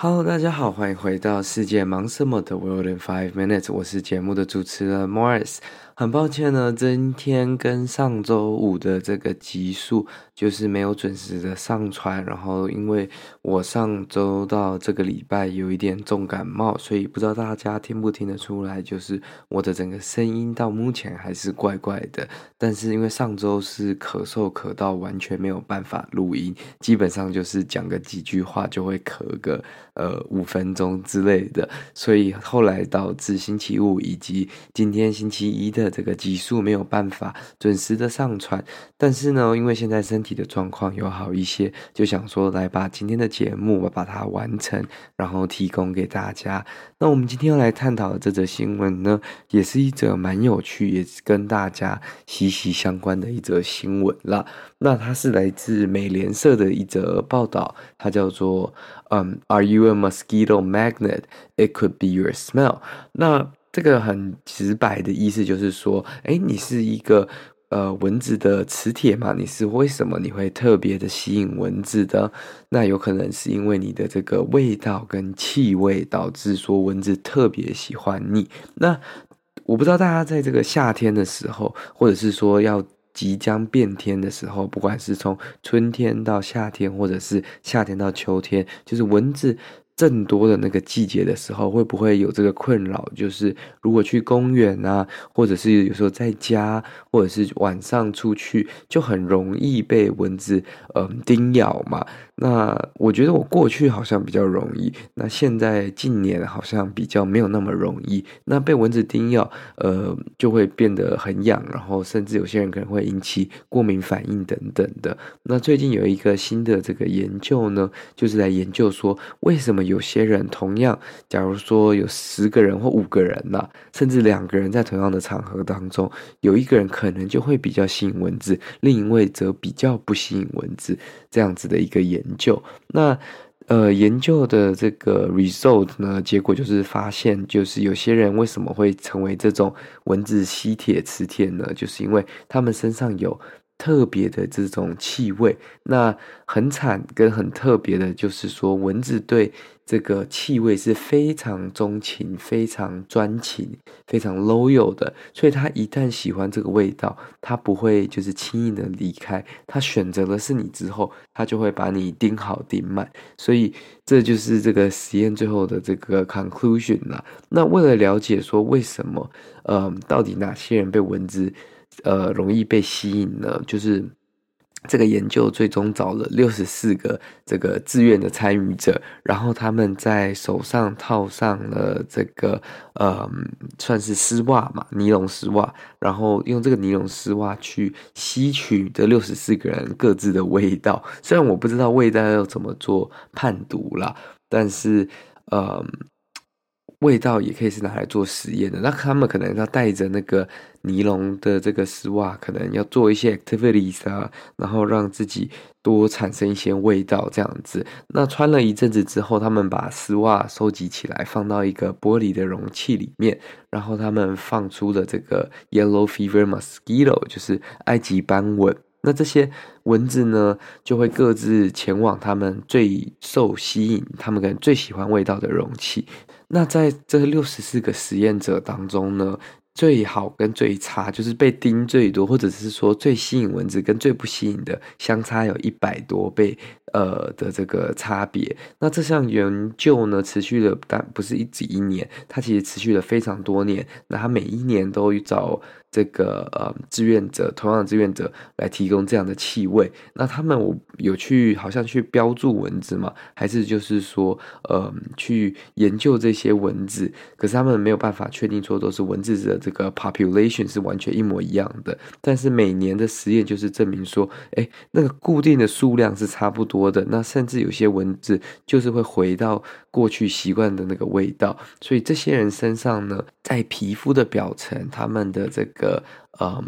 Hello，大家好，欢迎回到世界忙什么的 World in Five Minutes，我是节目的主持人 Morris。很抱歉呢，今天跟上周五的这个集数就是没有准时的上传，然后因为我上周到这个礼拜有一点重感冒，所以不知道大家听不听得出来，就是我的整个声音到目前还是怪怪的。但是因为上周是咳嗽咳到完全没有办法录音，基本上就是讲个几句话就会咳个呃五分钟之类的，所以后来导致星期五以及今天星期一的。这个集数没有办法准时的上传，但是呢，因为现在身体的状况有好一些，就想说来把今天的节目把它完成，然后提供给大家。那我们今天要来探讨的这则新闻呢，也是一则蛮有趣，也是跟大家息息相关的一则新闻啦。那它是来自美联社的一则报道，它叫做“嗯、，Are you a mosquito magnet? It could be your smell。”那这个很直白的意思就是说，哎，你是一个呃蚊子的磁铁嘛？你是为什么你会特别的吸引蚊子的？那有可能是因为你的这个味道跟气味导致说蚊子特别喜欢你。那我不知道大家在这个夏天的时候，或者是说要即将变天的时候，不管是从春天到夏天，或者是夏天到秋天，就是蚊子。更多的那个季节的时候，会不会有这个困扰？就是如果去公园啊，或者是有时候在家，或者是晚上出去，就很容易被蚊子嗯叮咬嘛。那我觉得我过去好像比较容易，那现在近年好像比较没有那么容易。那被蚊子叮咬，呃，就会变得很痒，然后甚至有些人可能会引起过敏反应等等的。那最近有一个新的这个研究呢，就是来研究说为什么。有些人同样，假如说有十个人或五个人呐、甚至两个人在同样的场合当中，有一个人可能就会比较吸引蚊子，另一位则比较不吸引蚊子，这样子的一个研究。那呃，研究的这个 result 呢，结果就是发现，就是有些人为什么会成为这种蚊子吸铁磁铁呢？就是因为他们身上有。特别的这种气味，那很惨跟很特别的，就是说蚊子对这个气味是非常钟情、非常专情、非常 loyal 的，所以它一旦喜欢这个味道，它不会就是轻易的离开，它选择的是你之后，它就会把你盯好盯满，所以这就是这个实验最后的这个 conclusion 啦。那为了了解说为什么，呃，到底哪些人被蚊子呃，容易被吸引呢，就是这个研究最终找了六十四个这个自愿的参与者，然后他们在手上套上了这个呃，算是丝袜嘛，尼龙丝袜，然后用这个尼龙丝袜去吸取这六十四个人各自的味道。虽然我不知道味道要怎么做判读啦，但是呃。味道也可以是拿来做实验的。那他们可能要带着那个尼龙的这个丝袜，可能要做一些 activities 啊，然后让自己多产生一些味道这样子。那穿了一阵子之后，他们把丝袜收集起来，放到一个玻璃的容器里面，然后他们放出了这个 yellow fever mosquito，就是埃及斑蚊。那这些蚊子呢，就会各自前往他们最受吸引、他们可能最喜欢味道的容器。那在这六十四个实验者当中呢，最好跟最差，就是被叮最多，或者是说最吸引蚊子跟最不吸引的相差有一百多倍呃的这个差别。那这项研究呢，持续了但不是一几一年，它其实持续了非常多年。那它每一年都找这个呃志愿者，同样的志愿者来提供这样的气味。那他们我有去好像去标注蚊子嘛？还是就是说呃去研究这些蚊子？可是他们没有办法确定说都是蚊子的这个 population 是完全一模一样的，但是每年的实验就是证明说，哎，那个固定的数量是差不多的，那甚至有些蚊子就是会回到过去习惯的那个味道，所以这些人身上呢，在皮肤的表层，他们的这个。嗯，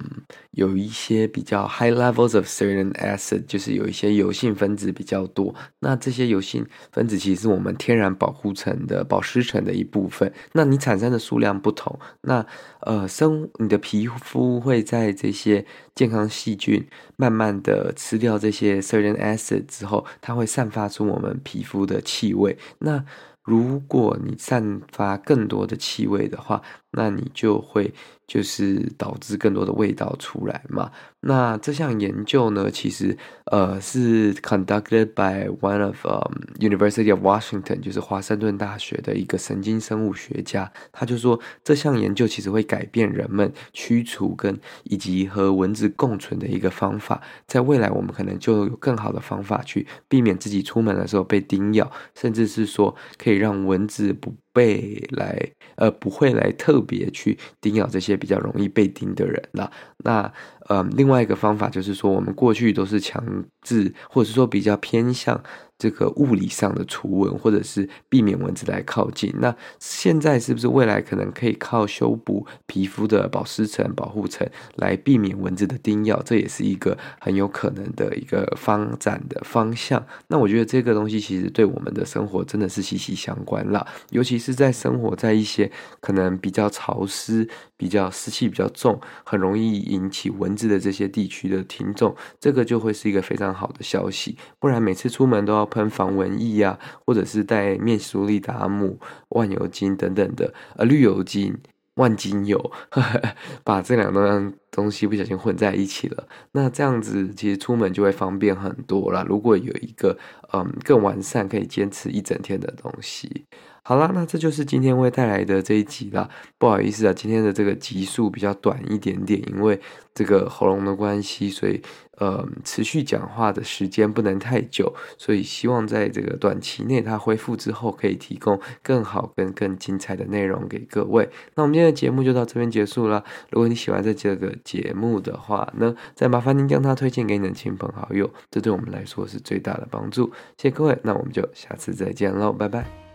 有一些比较 high levels of certain acid，就是有一些油性分子比较多。那这些油性分子其实是我们天然保护层的保湿层的一部分。那你产生的数量不同，那呃生你的皮肤会在这些健康细菌慢慢的吃掉这些 certain acid 之后，它会散发出我们皮肤的气味。那如果你散发更多的气味的话，那你就会。就是导致更多的味道出来嘛。那这项研究呢，其实呃是 conducted by one of、um, University of Washington，就是华盛顿大学的一个神经生物学家。他就说，这项研究其实会改变人们驱除跟以及和蚊子共存的一个方法。在未来，我们可能就有更好的方法去避免自己出门的时候被叮咬，甚至是说可以让蚊子不。被来呃不会来特别去叮咬这些比较容易被叮的人了。那呃另外一个方法就是说，我们过去都是强制或者是说比较偏向。这个物理上的除蚊，或者是避免蚊子来靠近。那现在是不是未来可能可以靠修补皮肤的保湿层、保护层来避免蚊子的叮咬？这也是一个很有可能的一个发展的方向。那我觉得这个东西其实对我们的生活真的是息息相关啦，尤其是在生活在一些可能比较潮湿、比较湿气比较重、很容易引起蚊子的这些地区的听众，这个就会是一个非常好的消息。不然每次出门都要。喷防蚊液啊，或者是带面速力达姆、万油精等等的，呃，绿油精、万金油，呵呵，把这两样东西不小心混在一起了。那这样子其实出门就会方便很多啦。如果有一个嗯更完善可以坚持一整天的东西，好啦，那这就是今天会带来的这一集啦。不好意思啊，今天的这个集数比较短一点点，因为这个喉咙的关系，所以。呃，持续讲话的时间不能太久，所以希望在这个短期内它恢复之后，可以提供更好跟更精彩的内容给各位。那我们今天的节目就到这边结束了。如果你喜欢这个节目的话呢，再麻烦您将它推荐给你的亲朋好友，这对我们来说是最大的帮助。谢谢各位，那我们就下次再见喽，拜拜。